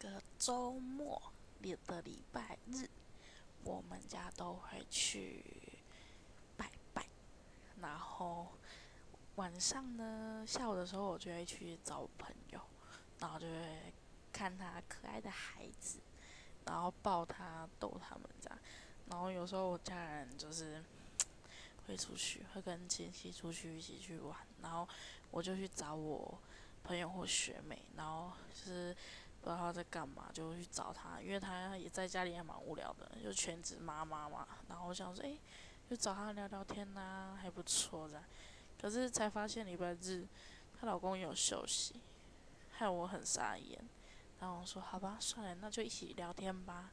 个周末里的礼拜日，我们家都会去拜拜。然后晚上呢，下午的时候我就会去找朋友，然后就会看他可爱的孩子，然后抱他逗他们这样。然后有时候我家人就是 会出去，会跟亲戚出去一起去玩，然后我就去找我朋友或学妹，然后就是不知道他在干嘛，就去找他，因为他也在家里也蛮无聊的，就全职妈妈嘛。然后我想说，诶，就找他聊聊天呐，还不错的。可是才发现礼拜日她老公有休息，害我很傻眼。然后我说，好吧，算了，那就一起聊天吧。